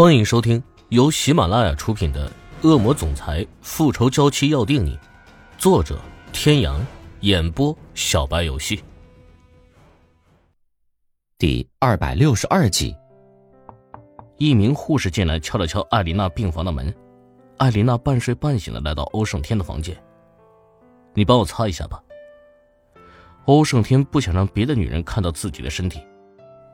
欢迎收听由喜马拉雅出品的《恶魔总裁复仇娇妻要定你》，作者：天阳，演播：小白游戏。第二百六十二集，一名护士进来，敲了敲艾琳娜病房的门。艾琳娜半睡半醒的来到欧胜天的房间，你帮我擦一下吧。欧胜天不想让别的女人看到自己的身体，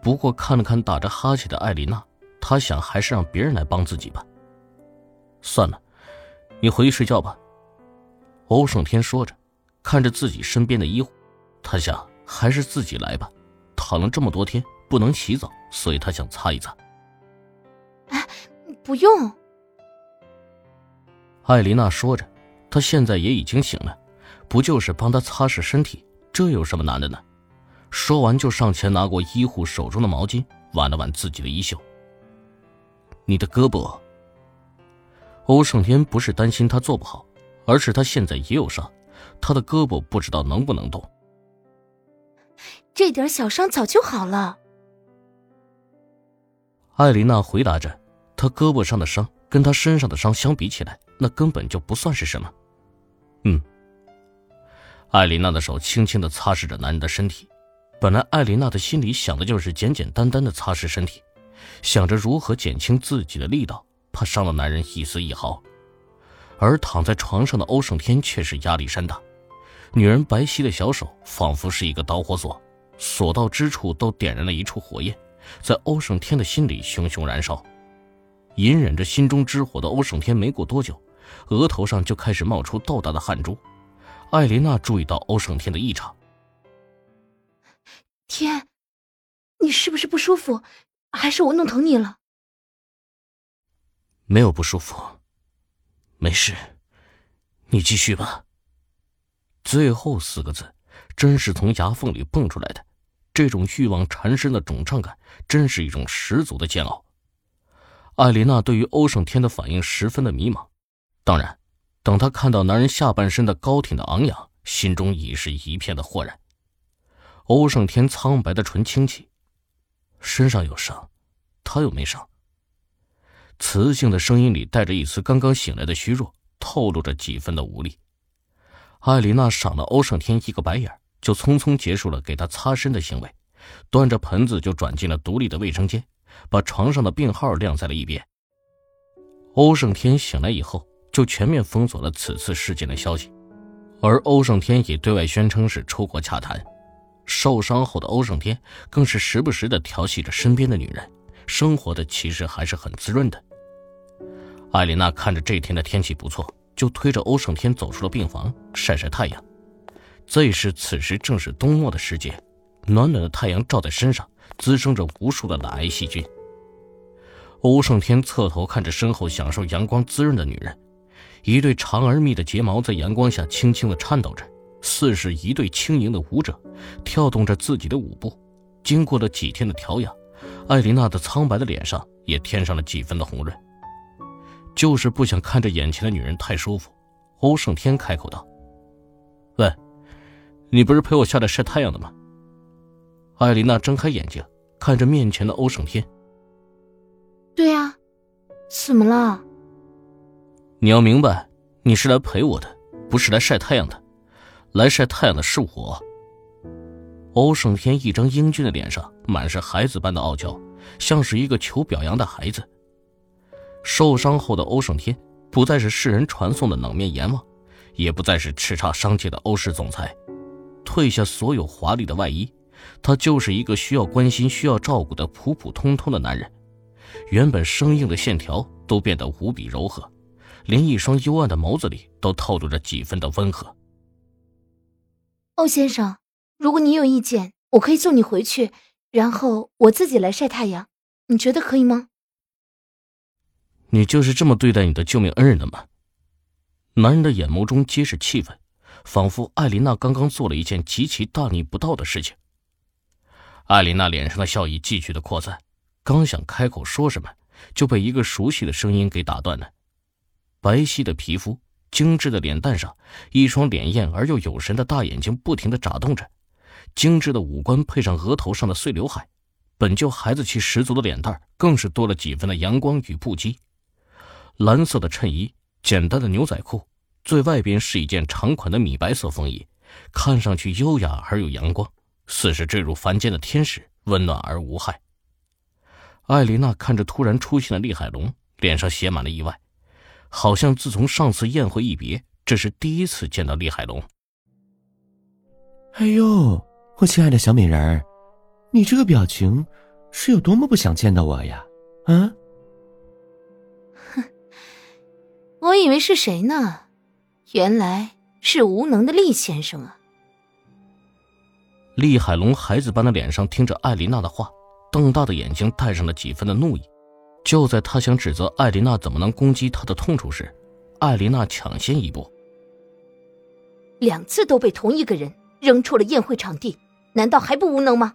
不过看了看打着哈欠的艾琳娜。他想，还是让别人来帮自己吧。算了，你回去睡觉吧。欧胜天说着，看着自己身边的医护，他想，还是自己来吧。躺了这么多天，不能洗澡，所以他想擦一擦。哎，不用。艾琳娜说着，她现在也已经醒了，不就是帮他擦拭身体，这有什么难的呢？说完，就上前拿过医护手中的毛巾，挽了挽自己的衣袖。你的胳膊。欧胜天不是担心他做不好，而是他现在也有伤，他的胳膊不知道能不能动。这点小伤早就好了。艾琳娜回答着，他胳膊上的伤跟他身上的伤相比起来，那根本就不算是什么。嗯。艾琳娜的手轻轻的擦拭着男人的身体，本来艾琳娜的心里想的就是简简单单的擦拭身体。想着如何减轻自己的力道，怕伤了男人一丝一毫，而躺在床上的欧胜天却是压力山大。女人白皙的小手仿佛是一个导火索，所到之处都点燃了一处火焰，在欧胜天的心里熊熊燃烧。隐忍着心中之火的欧胜天没过多久，额头上就开始冒出豆大的汗珠。艾琳娜注意到欧胜天的异常，天，你是不是不舒服？还是我弄疼你了？没有不舒服，没事，你继续吧。最后四个字，真是从牙缝里蹦出来的，这种欲望缠身的肿胀感，真是一种十足的煎熬。艾琳娜对于欧胜天的反应十分的迷茫，当然，等她看到男人下半身的高挺的昂扬，心中已是一片的豁然。欧胜天苍白的唇轻启。身上有伤，他又没伤。磁性的声音里带着一丝刚刚醒来的虚弱，透露着几分的无力。艾琳娜赏了欧胜天一个白眼，就匆匆结束了给他擦身的行为，端着盆子就转进了独立的卫生间，把床上的病号晾在了一边。欧胜天醒来以后，就全面封锁了此次事件的消息，而欧胜天也对外宣称是出国洽谈。受伤后的欧胜天更是时不时的调戏着身边的女人，生活的其实还是很滋润的。艾琳娜看着这天的天气不错，就推着欧胜天走出了病房晒晒太阳。这时此时正是冬末的时节，暖暖的太阳照在身上，滋生着无数的懒癌细菌。欧胜天侧头看着身后享受阳光滋润的女人，一对长而密的睫毛在阳光下轻轻的颤抖着。似是一对轻盈的舞者，跳动着自己的舞步。经过了几天的调养，艾琳娜的苍白的脸上也添上了几分的红润。就是不想看着眼前的女人太舒服，欧胜天开口道：“喂，你不是陪我下来晒太阳的吗？”艾琳娜睁开眼睛，看着面前的欧胜天：“对呀，怎么了？你要明白，你是来陪我的，不是来晒太阳的。”来晒太阳的是我。欧胜天一张英俊的脸上满是孩子般的傲娇，像是一个求表扬的孩子。受伤后的欧胜天不再是世人传颂的冷面阎王，也不再是叱咤商界的欧氏总裁。褪下所有华丽的外衣，他就是一个需要关心、需要照顾的普普通通的男人。原本生硬的线条都变得无比柔和，连一双幽暗的眸子里都透露着几分的温和。欧先生，如果你有意见，我可以送你回去，然后我自己来晒太阳，你觉得可以吗？你就是这么对待你的救命恩人的吗？男人的眼眸中皆是气愤，仿佛艾琳娜刚刚做了一件极其大逆不道的事情。艾琳娜脸上的笑意继续的扩散，刚想开口说什么，就被一个熟悉的声音给打断了。白皙的皮肤。精致的脸蛋上，一双潋艳而又有神的大眼睛不停的眨动着，精致的五官配上额头上的碎刘海，本就孩子气十足的脸蛋更是多了几分的阳光与不羁。蓝色的衬衣，简单的牛仔裤，最外边是一件长款的米白色风衣，看上去优雅而又阳光，似是坠入凡间的天使，温暖而无害。艾琳娜看着突然出现的厉海龙，脸上写满了意外，好像自从上次宴会一别，这是第一次见到厉海龙。哎呦，我亲爱的小美人儿，你这个表情是有多么不想见到我呀？啊？哼，我以为是谁呢，原来是无能的厉先生啊！厉海龙孩子般的脸上听着艾琳娜的话。瞪大的眼睛带上了几分的怒意。就在他想指责艾琳娜怎么能攻击他的痛处时，艾琳娜抢先一步。两次都被同一个人扔出了宴会场地，难道还不无能吗？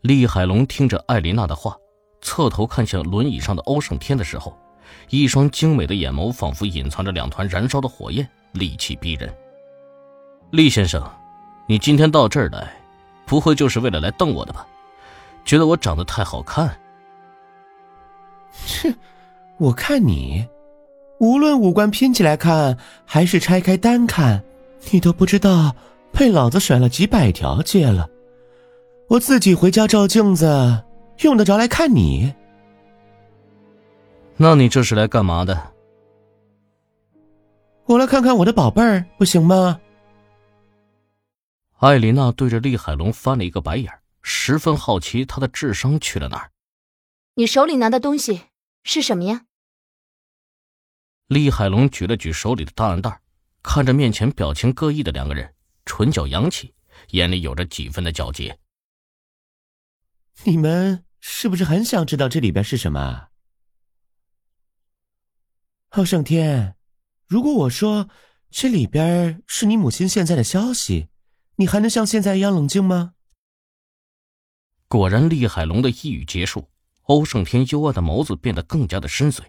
厉海龙听着艾琳娜的话，侧头看向轮椅上的欧胜天的时候，一双精美的眼眸仿佛隐藏着两团燃烧的火焰，戾气逼人。厉先生，你今天到这儿来，不会就是为了来瞪我的吧？觉得我长得太好看？切！我看你，无论五官拼起来看，还是拆开单看，你都不知道被老子甩了几百条街了。我自己回家照镜子，用得着来看你？那你这是来干嘛的？我来看看我的宝贝儿，不行吗？艾琳娜对着厉海龙翻了一个白眼。十分好奇他的智商去了哪儿。你手里拿的东西是什么呀？厉海龙举了举手里的档案袋，看着面前表情各异的两个人，唇角扬起，眼里有着几分的皎洁。你们是不是很想知道这里边是什么？欧胜天，如果我说这里边是你母亲现在的消息，你还能像现在一样冷静吗？果然，厉海龙的一语结束，欧胜天幽暗的眸子变得更加的深邃。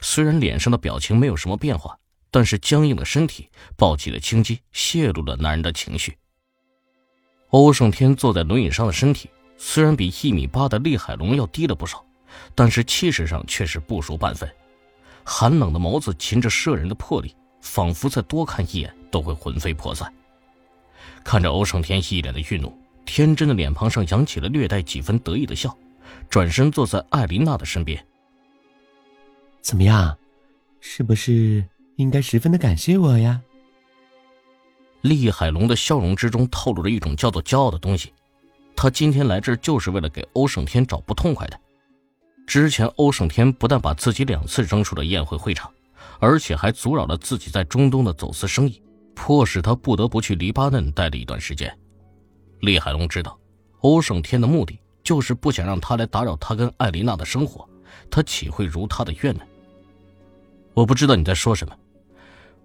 虽然脸上的表情没有什么变化，但是僵硬的身体、暴起的青筋泄露了男人的情绪。欧胜天坐在轮椅上的身体，虽然比一米八的厉海龙要低了不少，但是气势上却是不输半分。寒冷的眸子噙着摄人的魄力，仿佛再多看一眼都会魂飞魄散。看着欧胜天一脸的愠怒。天真的脸庞上扬起了略带几分得意的笑，转身坐在艾琳娜的身边。怎么样，是不是应该十分的感谢我呀？厉海龙的笑容之中透露着一种叫做骄傲的东西。他今天来这儿就是为了给欧胜天找不痛快的。之前欧胜天不但把自己两次扔出了宴会会场，而且还阻扰了自己在中东的走私生意，迫使他不得不去黎巴嫩待了一段时间。厉海龙知道，欧胜天的目的就是不想让他来打扰他跟艾琳娜的生活，他岂会如他的愿呢？我不知道你在说什么，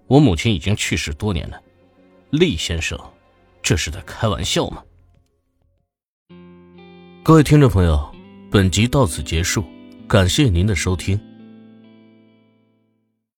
我母亲已经去世多年了，厉先生，这是在开玩笑吗？各位听众朋友，本集到此结束，感谢您的收听。